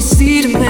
see the man.